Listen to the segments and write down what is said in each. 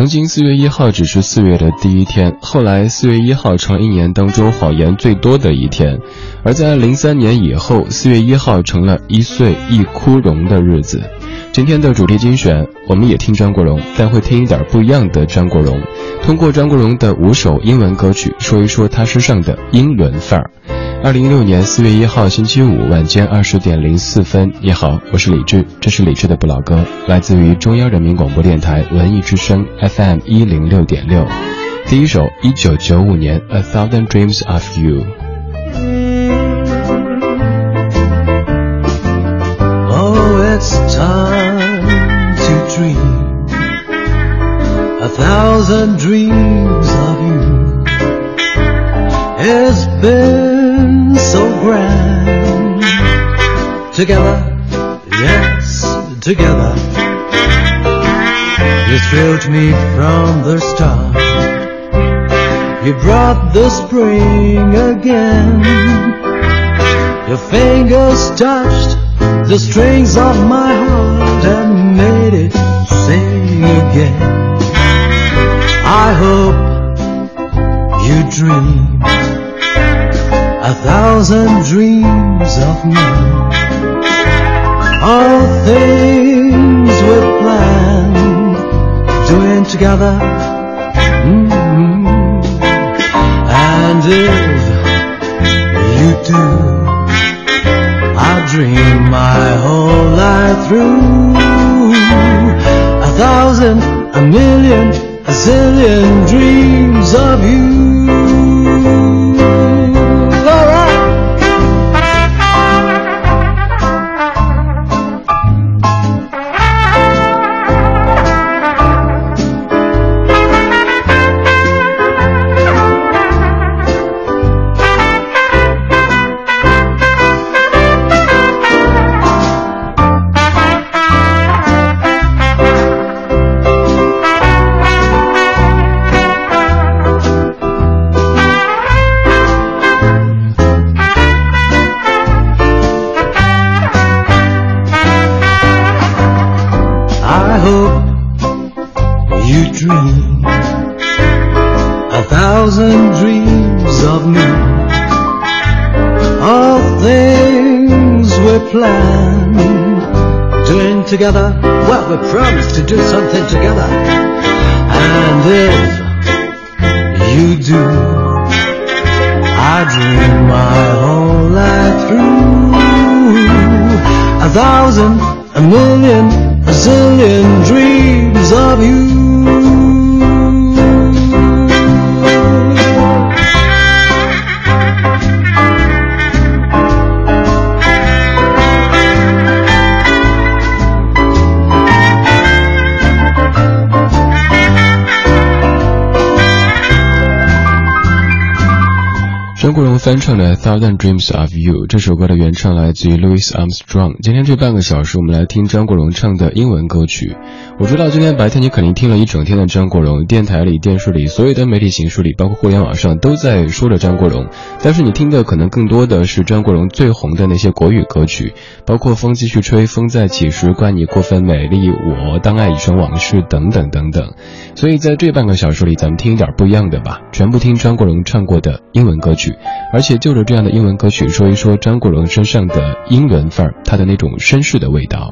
曾经四月一号只是四月的第一天，后来四月一号成了一年当中谎言最多的一天，而在零三年以后，四月一号成了一岁一枯荣的日子。今天的主题精选，我们也听张国荣，但会听一点不一样的张国荣。通过张国荣的五首英文歌曲，说一说他身上的英伦范儿。二零一六年四月一号星期五晚间二十点零四分，你好，我是李志，这是李志的不老歌，来自于中央人民广播电台文艺之声 FM 一零六点六。第一首，一九九五年《A Thousand Dreams of You》。Oh, it's time to dream a thousand dreams of you. It's been together, yes, together. You thrilled me from the start. You brought the spring again. Your fingers touched the strings of my heart and made it sing again. I hope you dream a thousand dreams of me. All things we planned doing together. Mm-hmm. And if you do, I dream my whole life through. A thousand, a million, a zillion dreams of you. Thousand dreams of me. All things we plan doing together. Well, we promised to do something together. And if you do, I dream my whole life through. A thousand, a million, a zillion dreams of you.《 이런 걸 翻唱的《Thousand Dreams of You》这首歌的原唱来自于 Louis Armstrong。今天这半个小时，我们来听张国荣唱的英文歌曲。我知道今天白天你肯定听了一整天的张国荣，电台里、电视里、所有的媒体形式里，包括互联网上都在说着张国荣。但是你听的可能更多的是张国荣最红的那些国语歌曲，包括《风继续吹》《风再起时》《怪你过分美丽》《我当爱已成往事》等等等等。所以在这半个小时里，咱们听一点不一样的吧，全部听张国荣唱过的英文歌曲。而且就着这样的英文歌曲，说一说张国荣身上的英伦范儿，他的那种绅士的味道。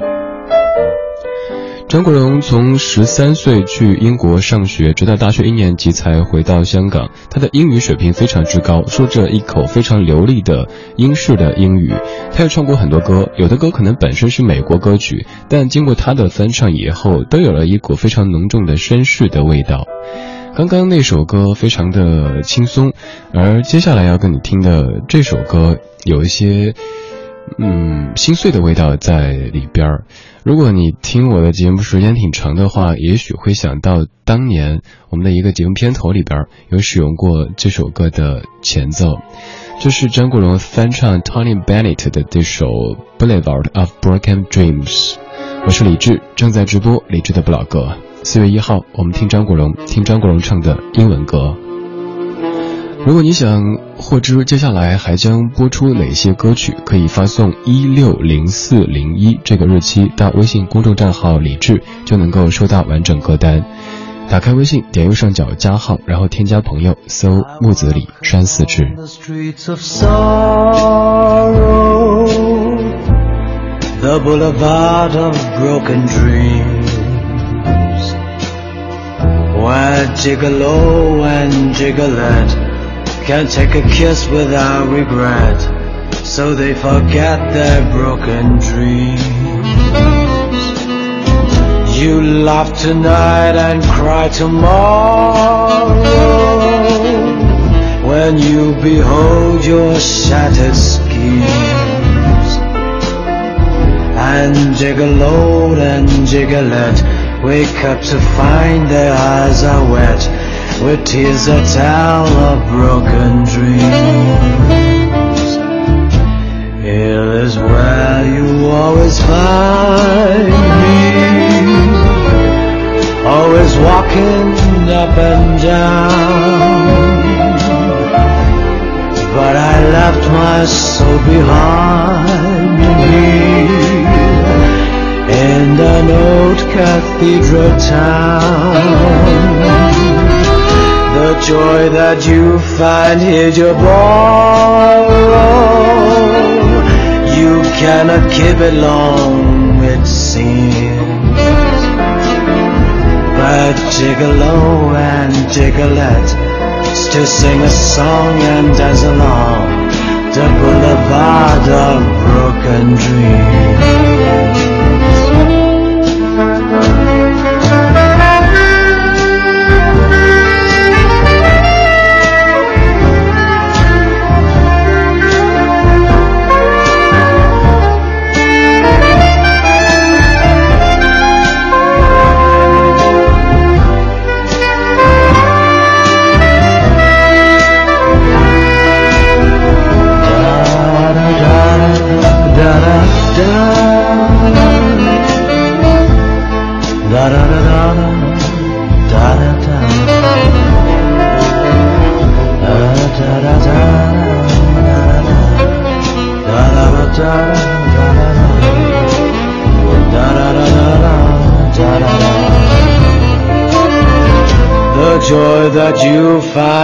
张国荣从十三岁去英国上学，直到大学一年级才回到香港。他的英语水平非常之高，说着一口非常流利的英式的英语。他也唱过很多歌，有的歌可能本身是美国歌曲，但经过他的翻唱以后，都有了一股非常浓重的绅士的味道。刚刚那首歌非常的轻松，而接下来要跟你听的这首歌有一些，嗯，心碎的味道在里边儿。如果你听我的节目时间挺长的话，也许会想到当年我们的一个节目片头里边有使用过这首歌的前奏，这是张国荣翻唱 Tony Bennett 的这首《Boulevard of Broken Dreams》。我是李志，正在直播李志的不老歌。四月一号，我们听张国荣，听张国荣唱的英文歌。如果你想获知接下来还将播出哪些歌曲，可以发送一六零四零一这个日期到微信公众账号李志，就能够收到完整歌单。打开微信，点右上角加号，然后添加朋友，搜木子李山四志。The boulevard of broken dreams Where gigolo and jiggle gigolette Can't take a kiss without regret. So they forget their broken dreams. You laugh tonight and cry tomorrow When you behold your shattered schemes. And jiggle Gigolo and Gigolette wake up to find their eyes are wet with tears that tell of broken dreams. Here is where you always find me, always walking up and down. But I left my soul behind me in an old cathedral town. The joy that you find here you borrow, you cannot keep it long, it seems. But Gigolo oh, and Gigolette still sing a song and dance along the boulevard of broken dreams.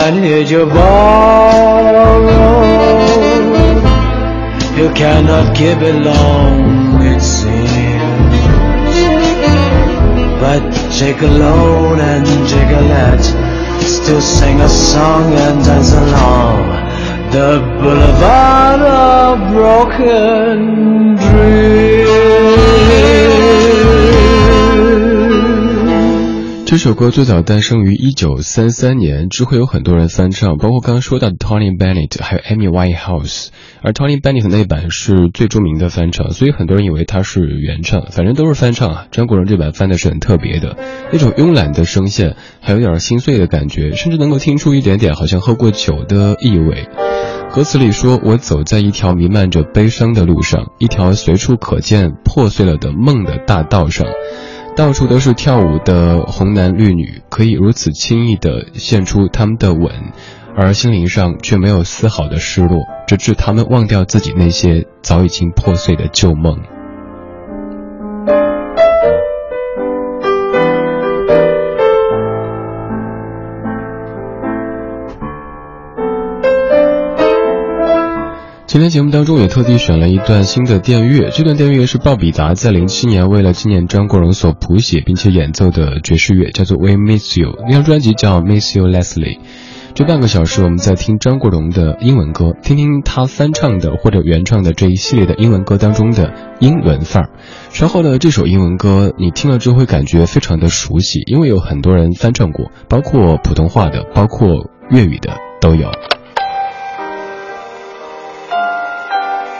You find here you borrow You cannot keep it long it seems. But Gigolo and Gigolette Still sing a song and dance along. The boulevard of broken dreams 这首歌最早诞生于一九三三年，之后有很多人翻唱，包括刚刚说到的 Tony Bennett，还有 Amy Winehouse。而 Tony Bennett 那版是最著名的翻唱，所以很多人以为它是原唱，反正都是翻唱啊。张国荣这版翻的是很特别的，那种慵懒的声线，还有点心碎的感觉，甚至能够听出一点点好像喝过酒的意味。歌词里说：“我走在一条弥漫着悲伤的路上，一条随处可见破碎了的梦的大道上。”到处都是跳舞的红男绿女，可以如此轻易地献出他们的吻，而心灵上却没有丝毫的失落，直至他们忘掉自己那些早已经破碎的旧梦。今天节目当中也特地选了一段新的电乐，这段电乐是鲍比达在零七年为了纪念张国荣所谱写并且演奏的爵士乐，叫做《We Miss You》。那张专辑叫《Miss You Leslie》。这半个小时我们在听张国荣的英文歌，听听他翻唱的或者原创的这一系列的英文歌当中的英文范儿。稍后的这首英文歌，你听了之后会感觉非常的熟悉，因为有很多人翻唱过，包括普通话的，包括粤语的都有。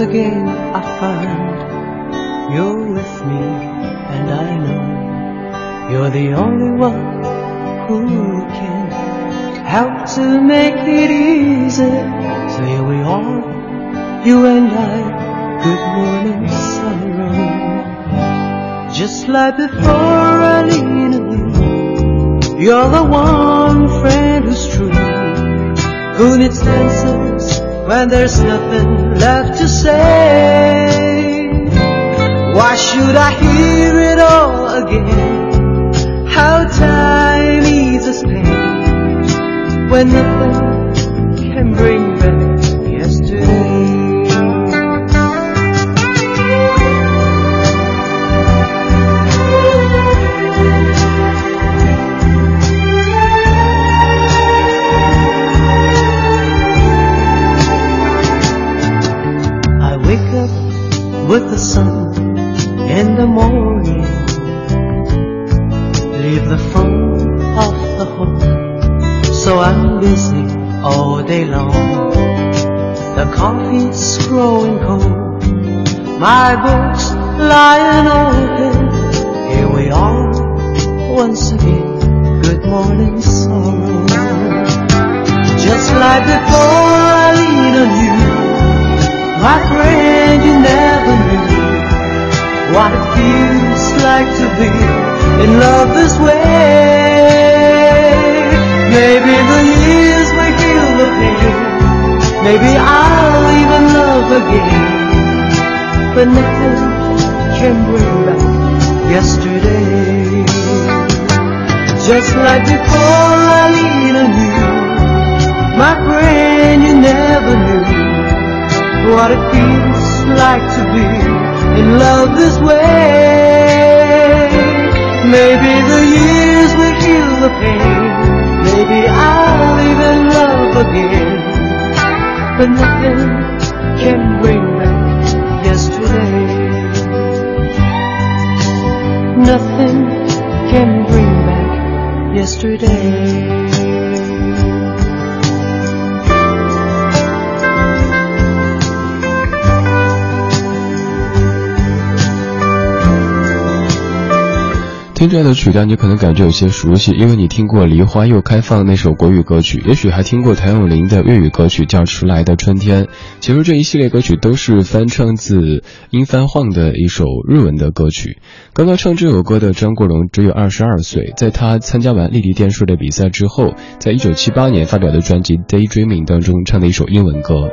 again I find you're with me, and I know you're the only one who can help to make it easy. So here we are, you and I, good morning sorrow. Just like before I lean on you, you're the one friend who's true, who needs answers when there's nothing left to say. Why should I hear it all again? How time eats us pain when nothing can bring with the sun in the morning. Leave the phone off the hook, so I'm busy all day long. The coffee's growing cold, my books lying open. Here we are once again. Good morning, sorrow. Just like before, in love this way. Maybe the years will heal the pain. Maybe I'll even love again. But nothing can bring back yesterday. Just like before, I lean on you. My friend, you never knew what it feels like to be in love this way. Maybe the years will heal the pain. Maybe I'll even love again. But nothing can bring back yesterday. Nothing can bring back yesterday. 听这样的曲调，你可能感觉有些熟悉，因为你听过《梨花又开放》那首国语歌曲，也许还听过谭咏麟的粤语歌曲叫《迟来的春天》。其实这一系列歌曲都是翻唱自殷番晃的一首日文的歌曲。刚刚唱这首歌的张国荣只有二十二岁，在他参加完丽丽电视的比赛之后，在一九七八年发表的专辑《Daydreaming》当中唱的一首英文歌。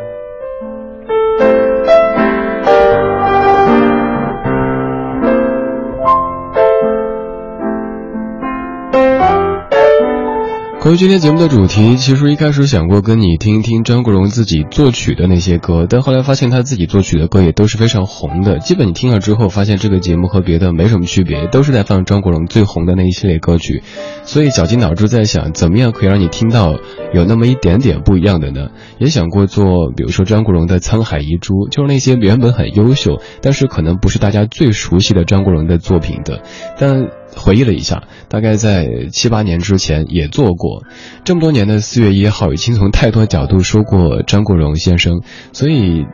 关于今天节目的主题，其实一开始想过跟你听一听张国荣自己作曲的那些歌，但后来发现他自己作曲的歌也都是非常红的。基本你听了之后，发现这个节目和别的没什么区别，都是在放张国荣最红的那一系列歌曲。所以绞尽脑汁在想，怎么样可以让你听到有那么一点点不一样的呢？也想过做，比如说张国荣的《沧海遗珠》，就是那些原本很优秀，但是可能不是大家最熟悉的张国荣的作品的，但。回忆了一下，大概在七八年之前也做过。这么多年的四月一号，已经从太多角度说过张国荣先生，所以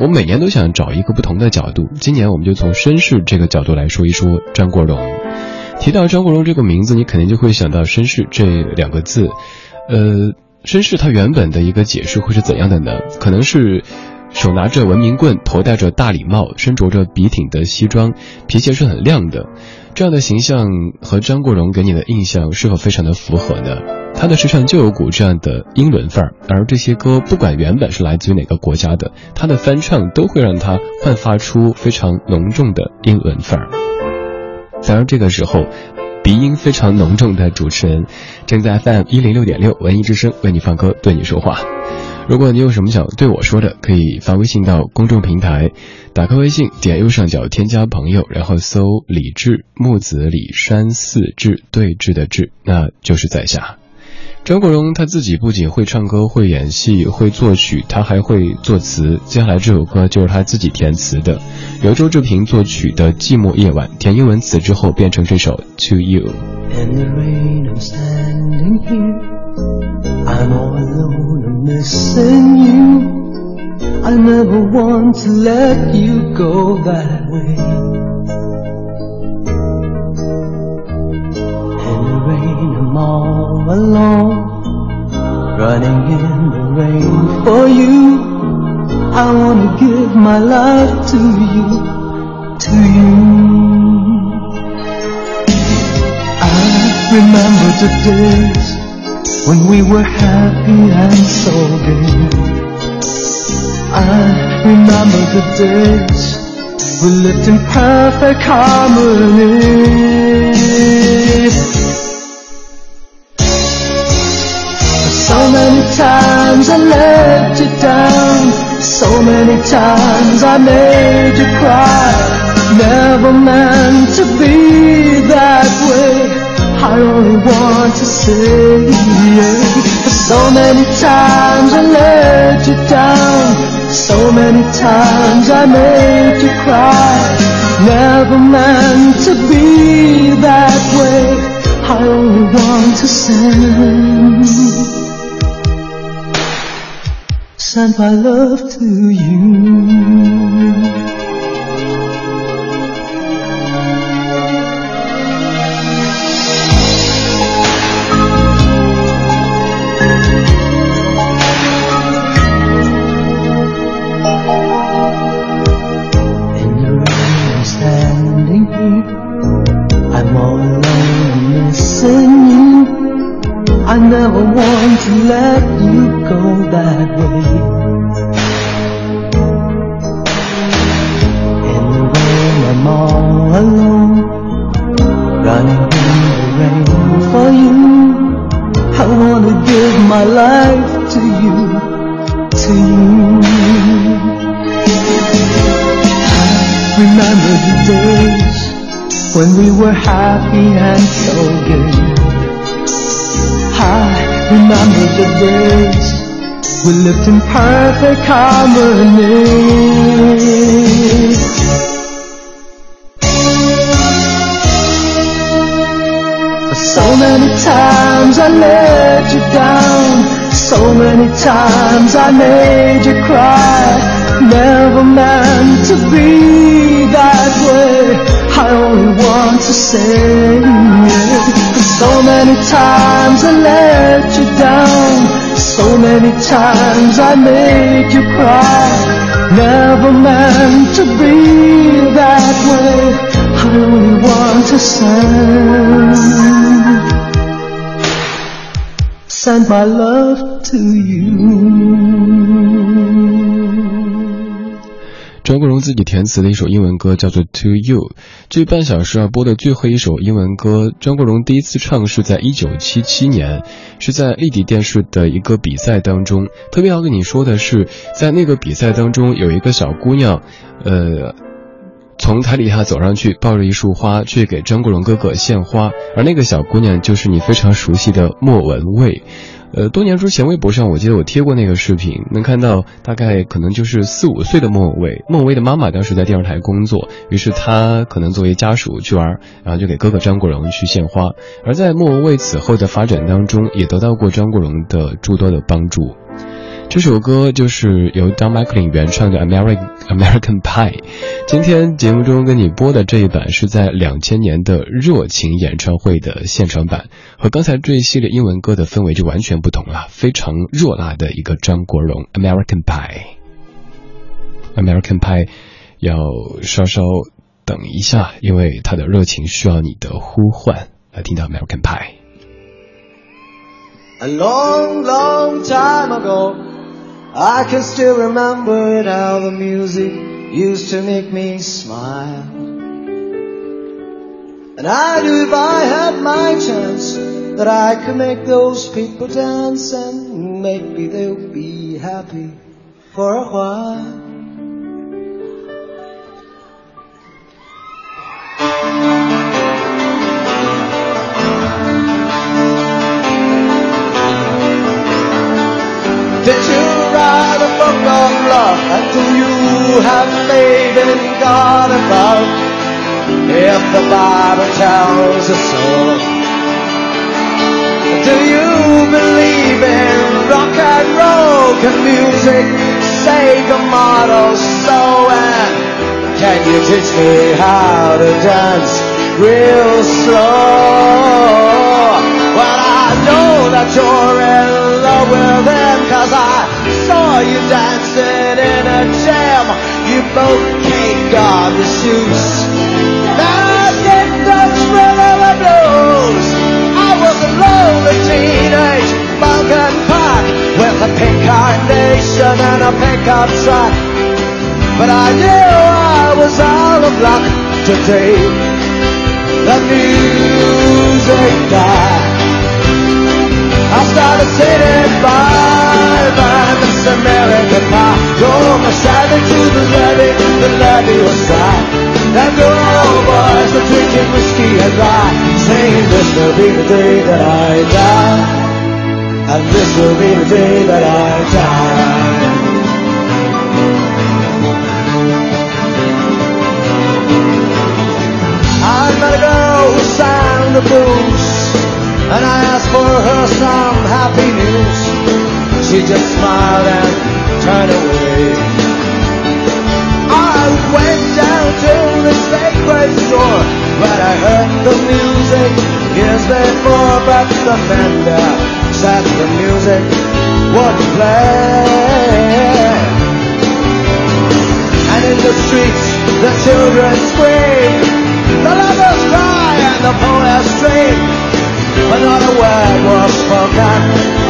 我每年都想找一个不同的角度。今年我们就从绅士这个角度来说一说张国荣。提到张国荣这个名字，你肯定就会想到绅士这两个字。呃，绅士他原本的一个解释会是怎样的呢？可能是手拿着文明棍，头戴着大礼帽，身着着笔挺的西装，皮鞋是很亮的。这样的形象和张国荣给你的印象是否非常的符合呢？他的身上就有股这样的英伦范儿，而这些歌不管原本是来自于哪个国家的，他的翻唱都会让他焕发出非常浓重的英伦范儿。当然，这个时候，鼻音非常浓重的主持人正在 FM 一零六点六文艺之声为你放歌，对你说话。如果你有什么想对我说的，可以发微信到公众平台，打开微信，点右上角添加朋友，然后搜李志木子李山寺志对峙的志，那就是在下。张国荣他自己不仅会唱歌、会演戏、会作曲，他还会作词。接下来这首歌就是他自己填词的，由周志平作曲的《寂寞夜晚》，填英文词之后变成这首《To You》。I'm I'm all alone missing you. I never want to let you go that way. In the rain, I'm all alone, running in the rain for you. I wanna give my life to you, to you. I remember the days when we were happy and so gay. I remember the days we lived in perfect harmony. So many times I let you down, so many times I made you cry. Never meant to be that way. I only want to say yeah. So many times I let you down. So many times I made you cry. Never meant to be that way. I only want to send Send my love to you I remember the days we lived in perfect harmony. So many times I let you down, so many times I made you cry. Never meant to be that way. I only want to say it. So many times I let you down. So many times I made you cry. Never meant to be that way. I only want to send, send my love to you. 张国荣自己填词的一首英文歌叫做《To You》。这半小时要播的最后一首英文歌，张国荣第一次唱是在一九七七年，是在立体电视的一个比赛当中。特别要跟你说的是，在那个比赛当中，有一个小姑娘，呃，从台底下走上去，抱着一束花去给张国荣哥哥献花，而那个小姑娘就是你非常熟悉的莫文蔚。呃，多年之前，微博上我记得我贴过那个视频，能看到大概可能就是四五岁的莫文蔚。莫文蔚的妈妈当时在电视台工作，于是她可能作为家属去玩，然后就给哥哥张国荣去献花。而在莫文蔚此后的发展当中，也得到过张国荣的诸多的帮助。这首歌就是由 Don McLean 原唱的 American American Pie。今天节目中跟你播的这一版是在两千年的热情演唱会的现场版，和刚才这一系列英文歌的氛围就完全不同了，非常热辣的一个张国荣 American Pie。American Pie 要稍稍等一下，因为他的热情需要你的呼唤。来听到 American Pie。A long, long time ago. I can still remember how the music used to make me smile. And I knew if I had my chance that I could make those people dance and maybe they'll be happy for a while. Have faith in God above? If the Bible tells us so, do you believe in rock and roll? can music save a mortal soul? And can you teach me how to dance real slow? Well, I know that you're in love with him, cause I saw you dancing in a jam. You both caked on the shoes. Now get the thrill of the blues. I was a lonely teenage Balkan pop with a pink carnation and a pickup truck. But I knew I was out of luck today. The music died. I started singing bye bye Miss American Pie. Drove my Chevy to the levee, the levee was dry. And the old boys were drinking whiskey and rye, saying this will be the day that I die, and this will be the day that I die. I met a girl who sang the blues, and I asked for her some happy news. She just smiled and turned away. I went down to the sacred store, but I heard the music years before, but the vendor said the music wouldn't play. And in the streets, the children scream, the lovers cry, and the poets scream. But not a word was spoken.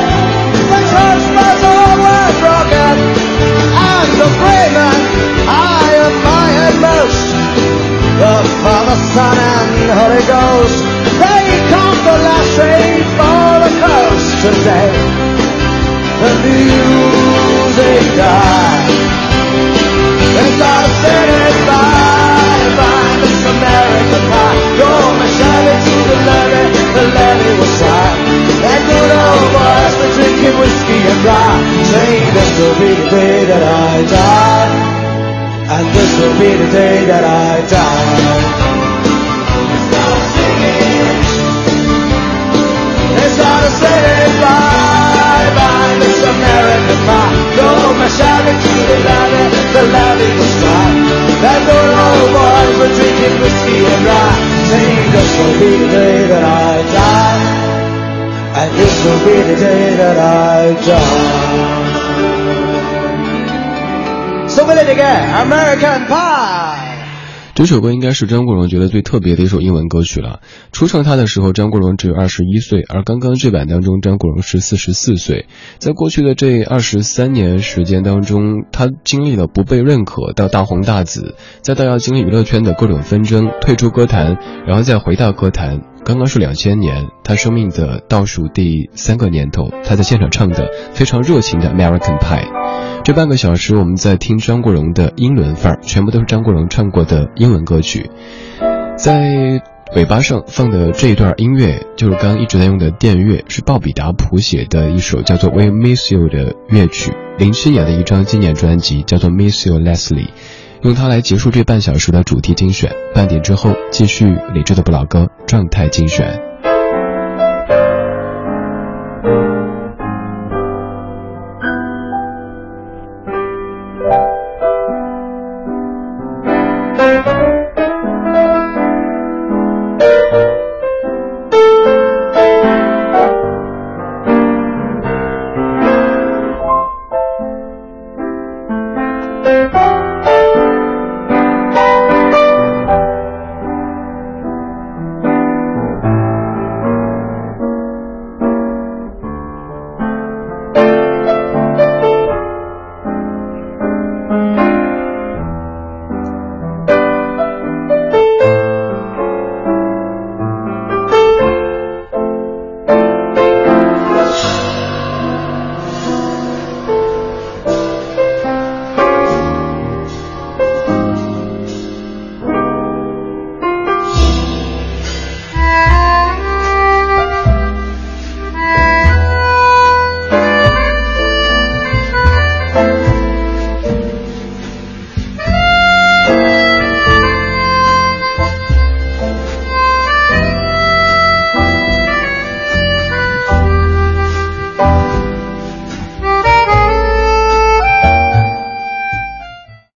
American Pie. Drove my whiskey and rye, saying this will be the day that I die, and this will be the day that I die. Bye bye, Miss American Pie. My to the the old boys were drinking whiskey and rye, saying this will be the day that I die, and this will be the day that I die. So we did again, American Pie. 这首歌应该是张国荣觉得最特别的一首英文歌曲了。初唱它的时候，张国荣只有二十一岁，而刚刚这版当中，张国荣是四十四岁。在过去的这二十三年时间当中，他经历了不被认可到大红大紫，再到要经历娱乐圈的各种纷争，退出歌坛，然后再回到歌坛。刚刚是两千年，他生命的倒数第三个年头，他在现场唱的非常热情的《American Pie》。这半个小时，我们在听张国荣的英伦范儿，全部都是张国荣唱过的英文歌曲。在尾巴上放的这一段音乐，就是刚一直在用的电乐，是鲍比达谱写的一首叫做《We Miss You》的乐曲，零七年的一张纪念专辑叫做《Miss You Leslie》，用它来结束这半小时的主题精选。半点之后继续理智的不老歌状态精选。